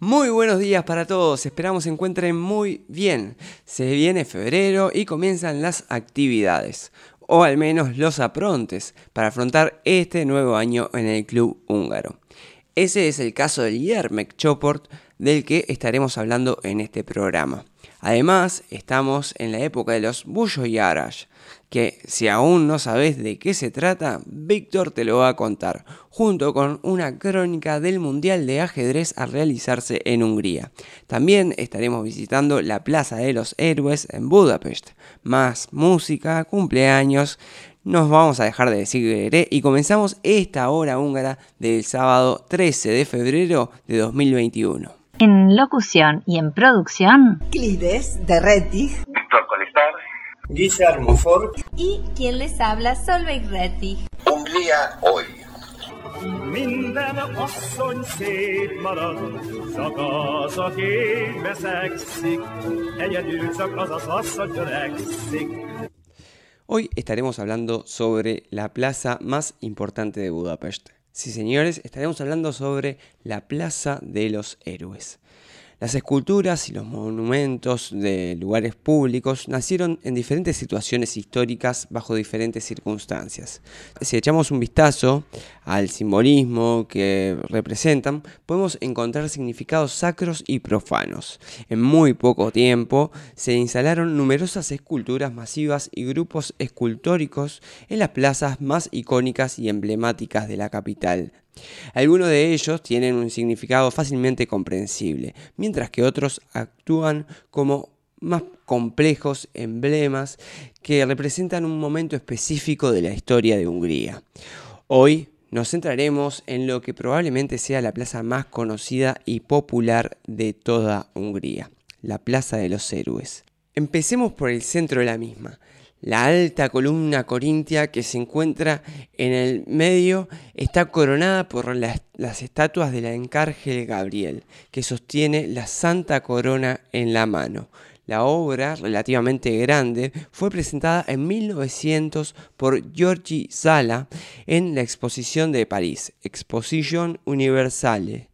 Muy buenos días para todos, esperamos se encuentren muy bien. Se viene febrero y comienzan las actividades, o al menos los aprontes, para afrontar este nuevo año en el club húngaro. Ese es el caso del Yermek Choport, del que estaremos hablando en este programa. Además, estamos en la época de los Buyo que si aún no sabes de qué se trata, Víctor te lo va a contar, junto con una crónica del Mundial de Ajedrez a realizarse en Hungría. También estaremos visitando la Plaza de los Héroes en Budapest. Más música, cumpleaños, nos vamos a dejar de decir y comenzamos esta hora húngara del sábado 13 de febrero de 2021. En locución y en producción, Clides de Colestar, Guillermo Ford y quien les habla Solveig Rettig. Hungría hoy. Minden asszony szép marad, csak az, aki veszekszik, egyedül csak az az asszony öregszik. Hoy estaremos hablando sobre la plaza más importante de Budapest. Sí, señores, estaremos hablando sobre la Plaza de los Héroes. Las esculturas y los monumentos de lugares públicos nacieron en diferentes situaciones históricas bajo diferentes circunstancias. Si echamos un vistazo al simbolismo que representan, podemos encontrar significados sacros y profanos. En muy poco tiempo se instalaron numerosas esculturas masivas y grupos escultóricos en las plazas más icónicas y emblemáticas de la capital algunos de ellos tienen un significado fácilmente comprensible, mientras que otros actúan como más complejos emblemas que representan un momento específico de la historia de Hungría. Hoy nos centraremos en lo que probablemente sea la plaza más conocida y popular de toda Hungría, la Plaza de los Héroes. Empecemos por el centro de la misma, la alta columna corintia que se encuentra en el medio está coronada por las, estatuas del encárgel Gabriel, que sostiene la santa corona en la mano. La obra, relativamente grande, fue presentada en 1900 por Giorgi Sala en la exposición de París, Exposition Universale,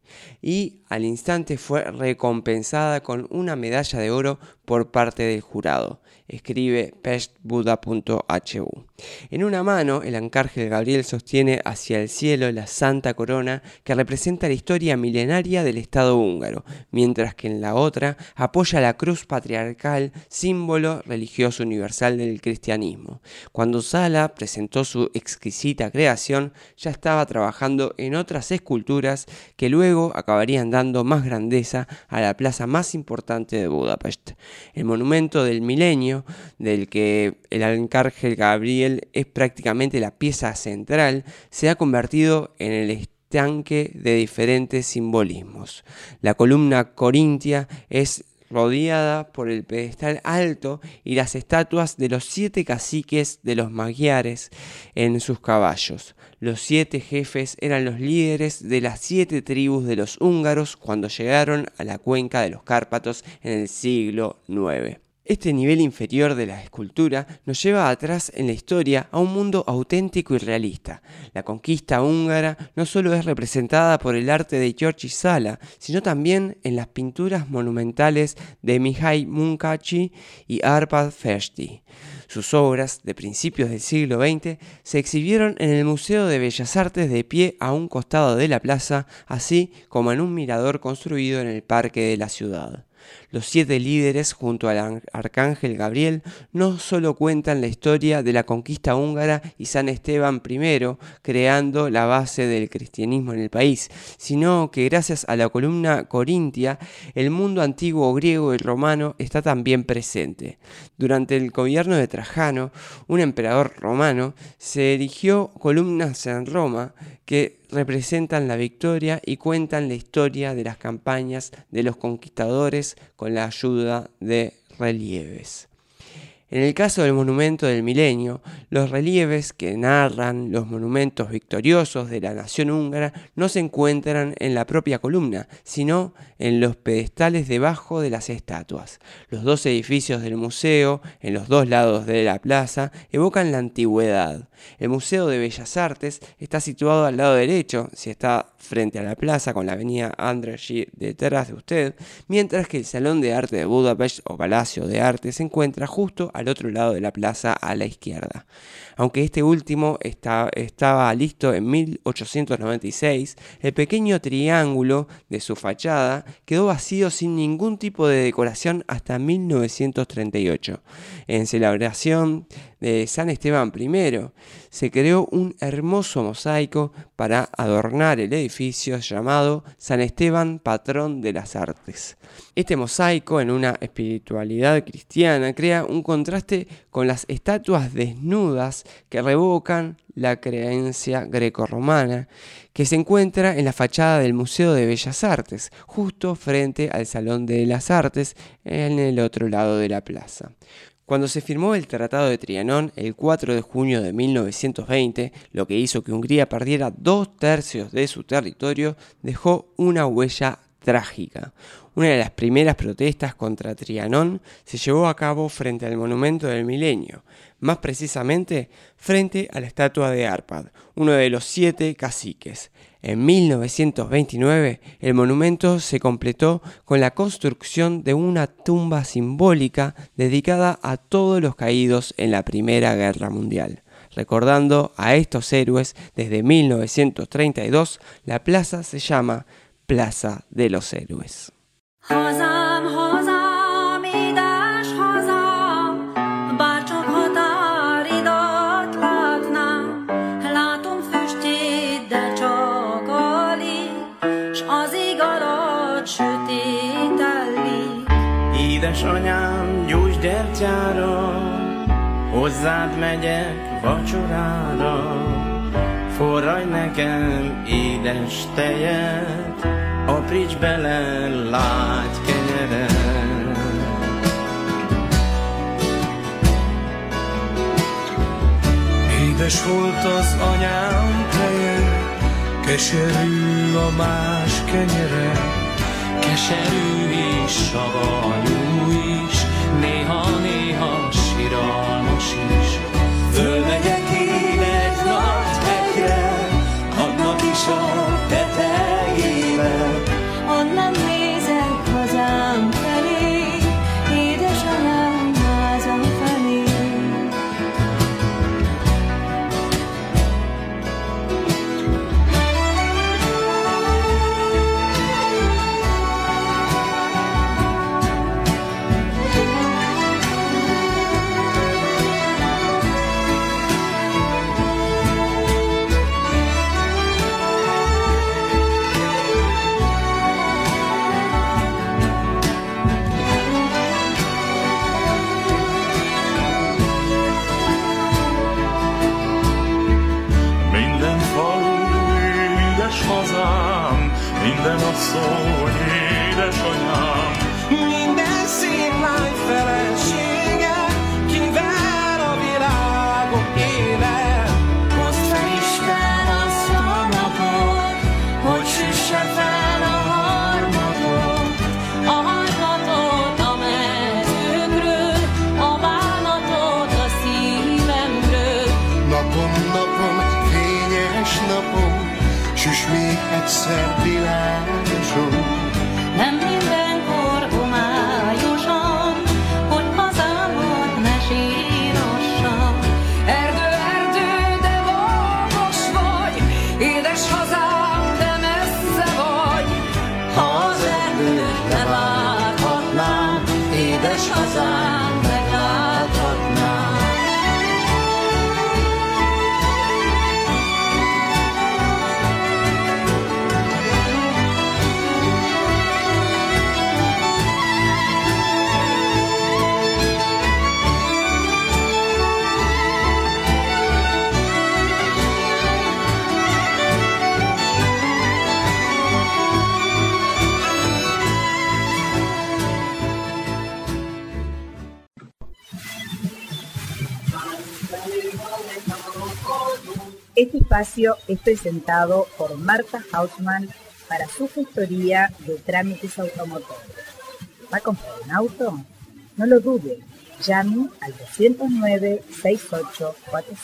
y al instante fue recompensada con una medalla de oro por parte del jurado escribe pestbuda.hu. En una mano, el arcángel Gabriel sostiene hacia el cielo la Santa Corona que representa la historia milenaria del Estado húngaro, mientras que en la otra apoya la cruz patriarcal, símbolo religioso universal del cristianismo. Cuando Sala presentó su exquisita creación, ya estaba trabajando en otras esculturas que luego acabarían dando más grandeza a la plaza más importante de Budapest. El monumento del milenio del que el arcángel Gabriel es prácticamente la pieza central, se ha convertido en el estanque de diferentes simbolismos. La columna corintia es rodeada por el pedestal alto y las estatuas de los siete caciques de los magiares en sus caballos. Los siete jefes eran los líderes de las siete tribus de los húngaros cuando llegaron a la cuenca de los Cárpatos en el siglo IX. Este nivel inferior de la escultura nos lleva atrás en la historia a un mundo auténtico y realista. La conquista húngara no solo es representada por el arte de Georgi Sala, sino también en las pinturas monumentales de Mihai Munkachi y Arpad Festi. Sus obras, de principios del siglo XX, se exhibieron en el Museo de Bellas Artes de pie a un costado de la plaza, así como en un mirador construido en el parque de la ciudad. Los siete líderes, junto al arcángel Gabriel, no solo cuentan la historia de la conquista húngara y San Esteban I, creando la base del cristianismo en el país, sino que gracias a la columna corintia, el mundo antiguo griego y romano está también presente. Durante el gobierno de Trajano, un emperador romano, se erigió columnas en Roma que representan la victoria y cuentan la historia de las campañas de los conquistadores con la ayuda de relieves. En el caso del monumento del milenio, los relieves que narran los monumentos victoriosos de la nación húngara no se encuentran en la propia columna, sino en los pedestales debajo de las estatuas. Los dos edificios del museo, en los dos lados de la plaza, evocan la antigüedad. El Museo de Bellas Artes está situado al lado derecho, si está frente a la plaza con la avenida Andrzej detrás de usted, mientras que el Salón de Arte de Budapest o Palacio de Arte se encuentra justo al otro lado de la plaza a la izquierda. Aunque este último estaba listo en 1896, el pequeño triángulo de su fachada quedó vacío sin ningún tipo de decoración hasta 1938. En celebración de San Esteban I, se creó un hermoso mosaico para adornar el edificio llamado San Esteban, patrón de las artes. Este mosaico, en una espiritualidad cristiana, crea un contraste con las estatuas desnudas que revocan la creencia grecorromana, que se encuentra en la fachada del Museo de Bellas Artes, justo frente al Salón de las Artes, en el otro lado de la plaza. Cuando se firmó el Tratado de Trianón el 4 de junio de 1920, lo que hizo que Hungría perdiera dos tercios de su territorio, dejó una huella trágica. Una de las primeras protestas contra Trianón se llevó a cabo frente al Monumento del Milenio, más precisamente frente a la estatua de Arpad, uno de los siete caciques. En 1929 el monumento se completó con la construcción de una tumba simbólica dedicada a todos los caídos en la Primera Guerra Mundial. Recordando a estos héroes desde 1932, la plaza se llama Plaza de los Héroes. Hazám, hazám, édes hazám, bárcsak határidat látnám, látom füstjét, de csak alig, az ég alatt sötét ellik. Édesanyám, gyógygyertyára, hozzád megyek vacsorára, forraj nekem édes tejet, apríts bele lágy kenyeret. Édes volt az anyám teje, keserű a más kenyere, keserű is, savanyú is, néha-néha siralmas is. Fölmegyek én egy nagy hegyre, annak is a con qué espacio es presentado por Marta Hausmann para su gestoría de trámites automotores. ¿Va a comprar un auto? No lo dude, llame al 209-6845.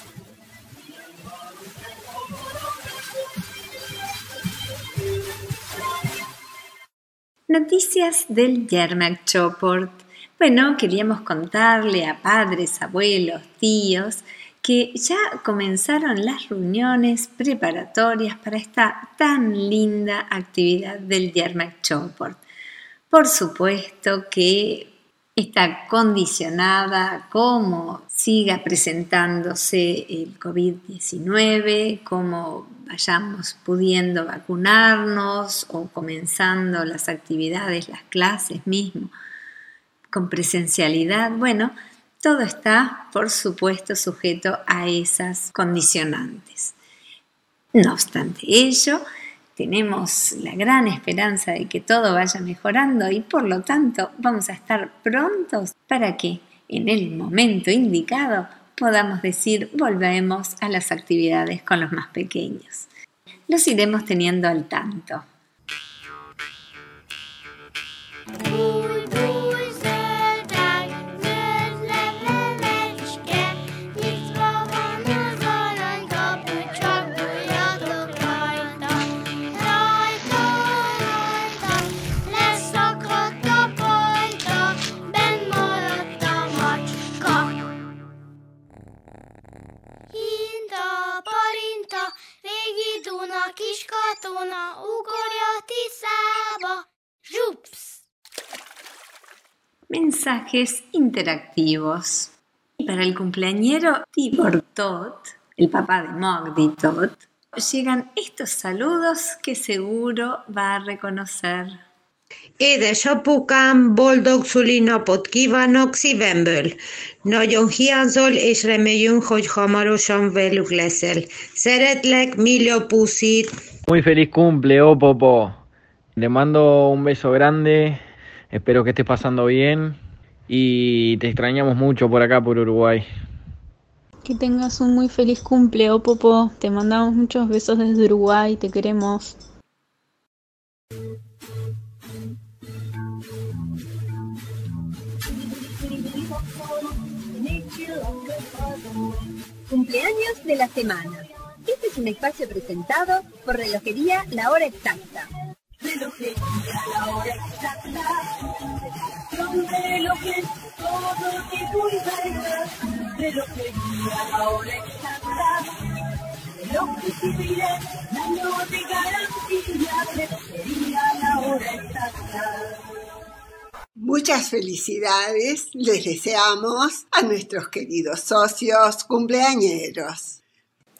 Noticias del Yermak Choport. Bueno, queríamos contarle a padres, abuelos, tíos, que ya comenzaron las reuniones preparatorias para esta tan linda actividad del Yermak Choport. Por supuesto que está condicionada cómo siga presentándose el COVID-19, cómo vayamos pudiendo vacunarnos o comenzando las actividades, las clases mismo, con presencialidad. Bueno, todo está, por supuesto, sujeto a esas condicionantes. No obstante ello, tenemos la gran esperanza de que todo vaya mejorando y por lo tanto vamos a estar prontos para que en el momento indicado podamos decir volvemos a las actividades con los más pequeños. Los iremos teniendo al tanto. Ugorja Tiszába. Zsups! Mensajes interactivos. Y para el cumpleañero Tibor Tot, el papá de Mogdi Tot, llegan estos saludos que seguro va a reconocer. Édesapukám boldog szülinapot kívánok szívemből. Nagyon hiányzol, és reméljünk, hogy hamarosan velük leszel. Szeretlek, Milio Pusit. Muy feliz cumple, oh Popo. Le mando un beso grande. Espero que estés pasando bien. Y te extrañamos mucho por acá, por Uruguay. Que tengas un muy feliz cumple, oh Popo. Te mandamos muchos besos desde Uruguay. Te queremos. Cumpleaños de la semana. Este es un espacio presentado por Relojería La Hora Exacta. Relojería La Hora Exacta. Son relojes, todo lo que tú encargas. Relojería La Hora Exacta. Relojes años de garantía. Relojería La Hora Exacta. Muchas felicidades les deseamos a nuestros queridos socios cumpleañeros.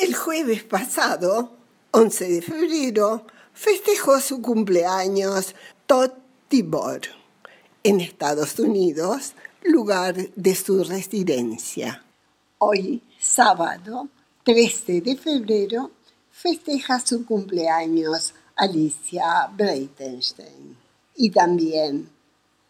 El jueves pasado, 11 de febrero, festejó su cumpleaños Todd Tibor en Estados Unidos, lugar de su residencia. Hoy, sábado 13 de febrero, festeja su cumpleaños Alicia Breitenstein y también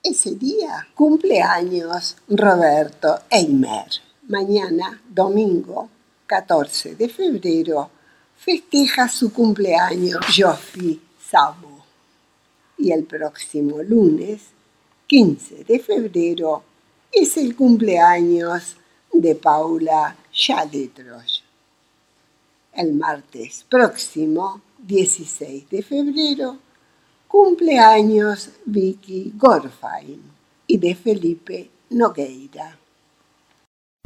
ese día cumpleaños Roberto Eimer. Mañana, domingo 14 de febrero, festeja su cumpleaños Jofi Sabo. Y el próximo lunes, 15 de febrero, es el cumpleaños de Paula Schadetros. El martes próximo, 16 de febrero, cumpleaños Vicky Gorfain y de Felipe Nogueira.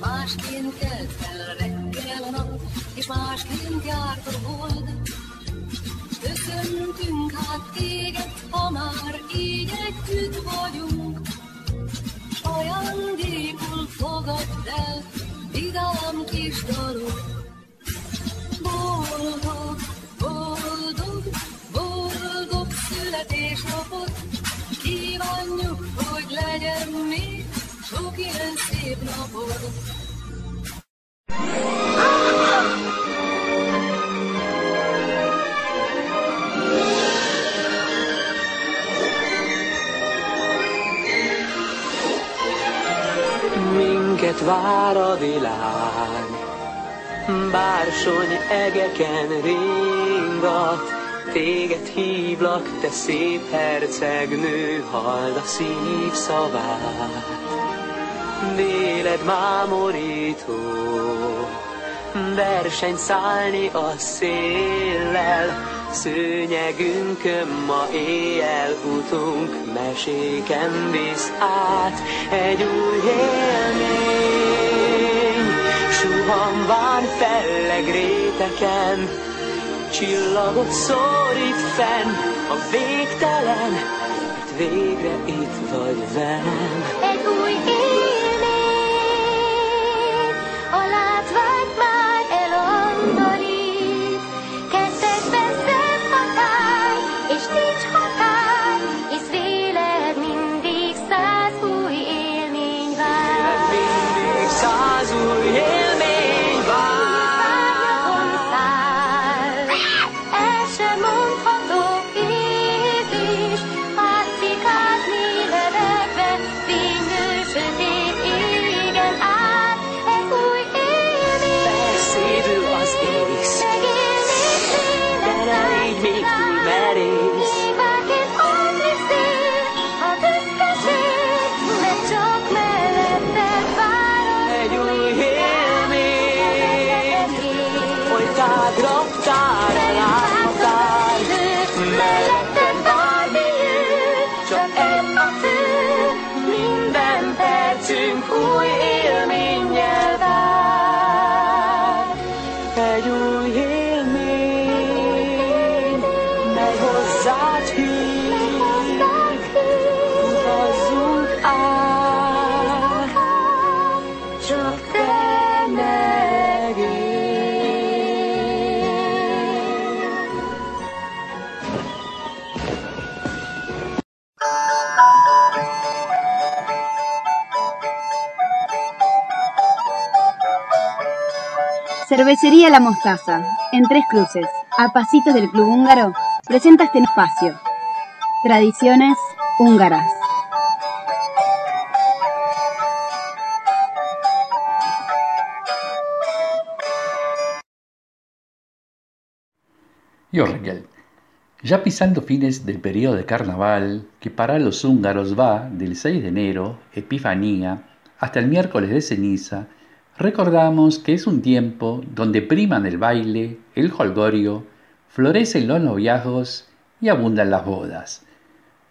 Másként kelt fel reggel a nap, és másként járt a hold. Köszöntünk hát téged, ha már így együtt vagyunk. S ajándékul fogadd el, vidám kis dalok. Boldog, boldog, boldog születésnap ilyen szép napon. Minket vár a világ, bársony egeken ringat, Téged hívlak, te szép hercegnő, halld a szív szavát. Véled mámorító, verseny szállni a széllel, Szőnyegünkön ma éjjel utunk, meséken visz át egy új élmény. Suhanván felleg réteken, Csillagot szórít fenn. A végtelen, mert végre itt vagy velem. Joel. Cervecería La Mostaza, en Tres Cruces, a pasitos del Club Húngaro, presenta este espacio. Tradiciones húngaras. Jorgel. Ya pisando fines del periodo de carnaval, que para los húngaros va del 6 de enero, Epifanía, hasta el miércoles de ceniza, recordamos que es un tiempo donde priman el baile, el holgorio, florecen los noviazgos y abundan las bodas.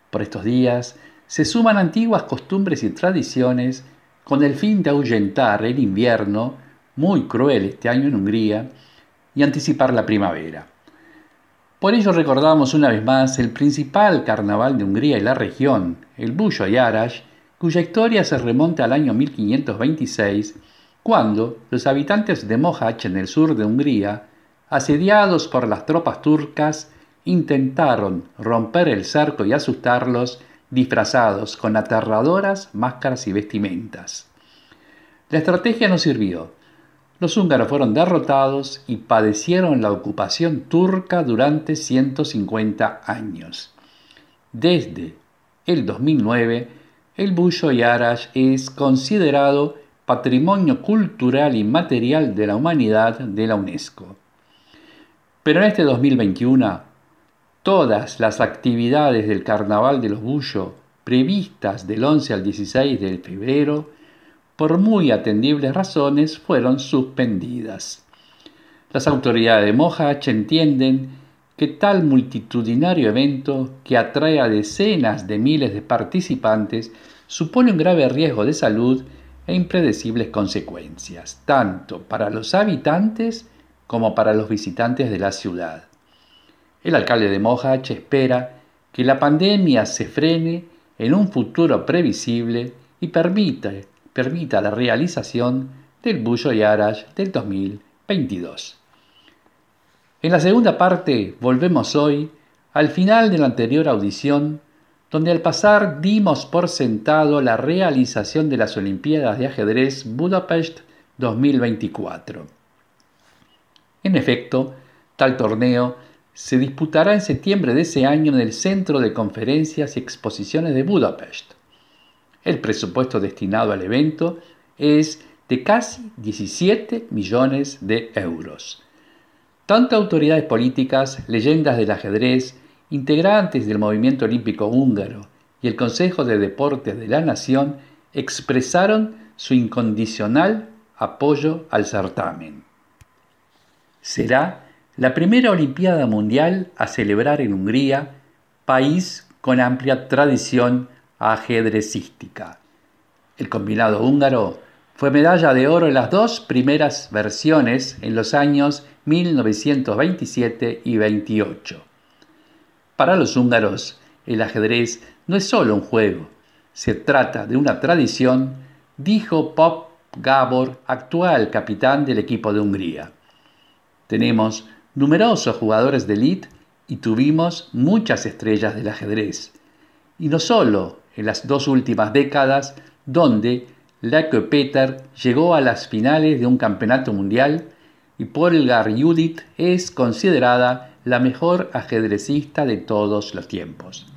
Por estos días se suman antiguas costumbres y tradiciones con el fin de ahuyentar el invierno, muy cruel este año en Hungría, y anticipar la primavera. Por ello recordamos una vez más el principal carnaval de Hungría y la región, el Bullo Yarash, cuya historia se remonta al año 1526, cuando los habitantes de Mohacs en el sur de Hungría, asediados por las tropas turcas, intentaron romper el cerco y asustarlos disfrazados con aterradoras máscaras y vestimentas. La estrategia no sirvió. Los húngaros fueron derrotados y padecieron la ocupación turca durante 150 años. Desde el 2009, el Bullo Yarash es considerado Patrimonio Cultural y Material de la Humanidad de la UNESCO. Pero en este 2021, todas las actividades del Carnaval de los Bullo previstas del 11 al 16 de febrero, por muy atendibles razones, fueron suspendidas. Las autoridades de Mohacs entienden que tal multitudinario evento, que atrae a decenas de miles de participantes, supone un grave riesgo de salud e impredecibles consecuencias, tanto para los habitantes como para los visitantes de la ciudad. El alcalde de Mohacs espera que la pandemia se frene en un futuro previsible y permita, permita la realización del Bullo Yarash del 2022. En la segunda parte volvemos hoy al final de la anterior audición donde al pasar dimos por sentado la realización de las Olimpiadas de Ajedrez Budapest 2024. En efecto, tal torneo se disputará en septiembre de ese año en el Centro de Conferencias y Exposiciones de Budapest. El presupuesto destinado al evento es de casi 17 millones de euros. Tanto autoridades políticas, leyendas del ajedrez, integrantes del movimiento olímpico húngaro y el Consejo de Deportes de la Nación expresaron su incondicional apoyo al certamen. Será la primera Olimpiada Mundial a celebrar en Hungría, país con amplia tradición ajedrecística. El combinado húngaro fue medalla de oro en las dos primeras versiones en los años 1927 y 28. Para los húngaros, el ajedrez no es solo un juego, se trata de una tradición, dijo Pop Gabor, actual capitán del equipo de Hungría. Tenemos numerosos jugadores de élite y tuvimos muchas estrellas del ajedrez. Y no solo en las dos últimas décadas, donde Leke Peter llegó a las finales de un campeonato mundial y Polgar Judith es considerada la mejor ajedrecista de todos los tiempos.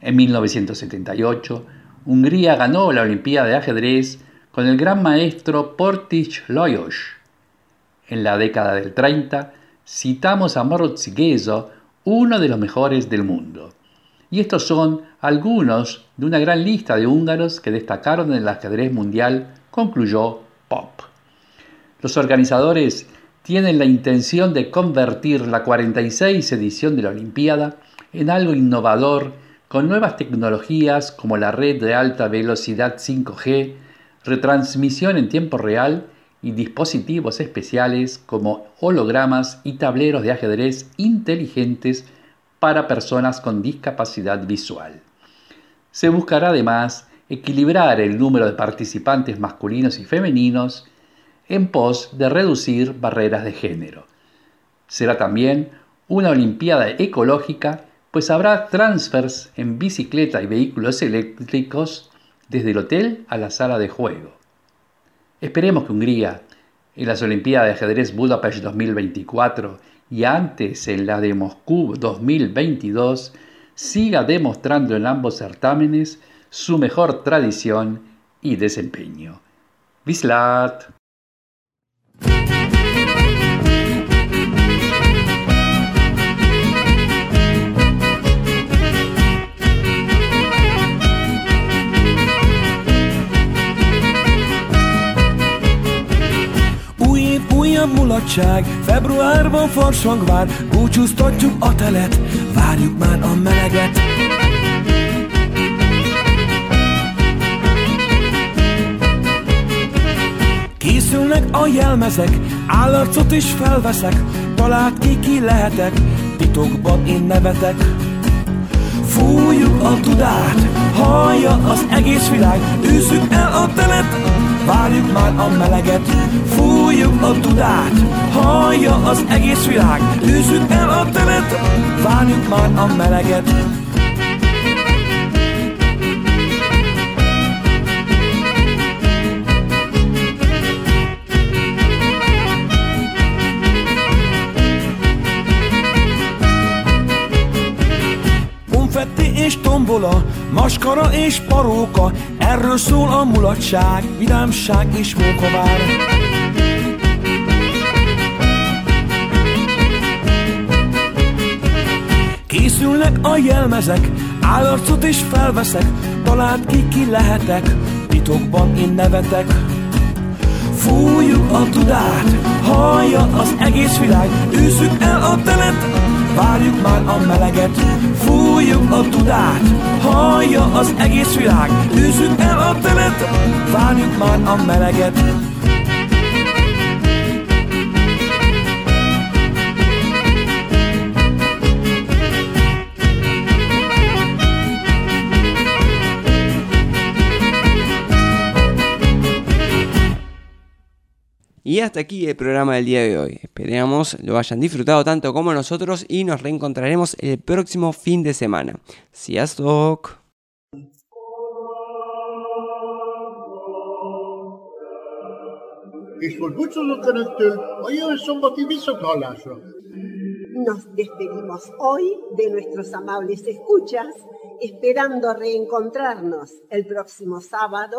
En 1978, Hungría ganó la Olimpiada de Ajedrez con el gran maestro Portis Lajos. En la década del 30, citamos a Moritz Gezo, uno de los mejores del mundo. Y estos son algunos de una gran lista de húngaros que destacaron en el ajedrez mundial, concluyó Pop. Los organizadores tienen la intención de convertir la 46 edición de la Olimpiada en algo innovador con nuevas tecnologías como la red de alta velocidad 5G, retransmisión en tiempo real y dispositivos especiales como hologramas y tableros de ajedrez inteligentes para personas con discapacidad visual. Se buscará además equilibrar el número de participantes masculinos y femeninos en pos de reducir barreras de género. Será también una Olimpiada ecológica, pues habrá transfers en bicicleta y vehículos eléctricos desde el hotel a la sala de juego. Esperemos que Hungría, en las Olimpiadas de Ajedrez Budapest 2024 y antes en la de Moscú 2022, siga demostrando en ambos certámenes su mejor tradición y desempeño. Vislat. Mulatság, februárban farsang vár, búcsúztatjuk a telet, várjuk már a meleget. Készülnek a jelmezek, állarcot is felveszek, talált ki ki lehetek, titokban én nevetek. Fújjuk a tudát, hallja az egész világ, űzzük el a telet, várjuk már a meleget. Fújjuk a tudát, hallja az egész világ, űzzük el a telet, várjuk már a meleget. Tombola, maskara és paróka, erről szól a mulatság, vidámság és mókavár. Készülnek a jelmezek, állarcot is felveszek, talált ki ki lehetek, titokban én nevetek. Fújjuk a tudát, hallja az egész világ, űzzük el a telet, várjuk már a meleget. Fújjuk a tudát, hallja az egész világ, űzzük el a telet, várjuk már a meleget. Y hasta aquí el programa del día de hoy. Esperamos lo hayan disfrutado tanto como nosotros y nos reencontraremos el próximo fin de semana. Sziasztok! És most búcsúzunk Önöktől a jövő szombati visszathallásra. Nos despedimos hoy de nuestros amables escuchas, esperando reencontrarnos el próximo sábado.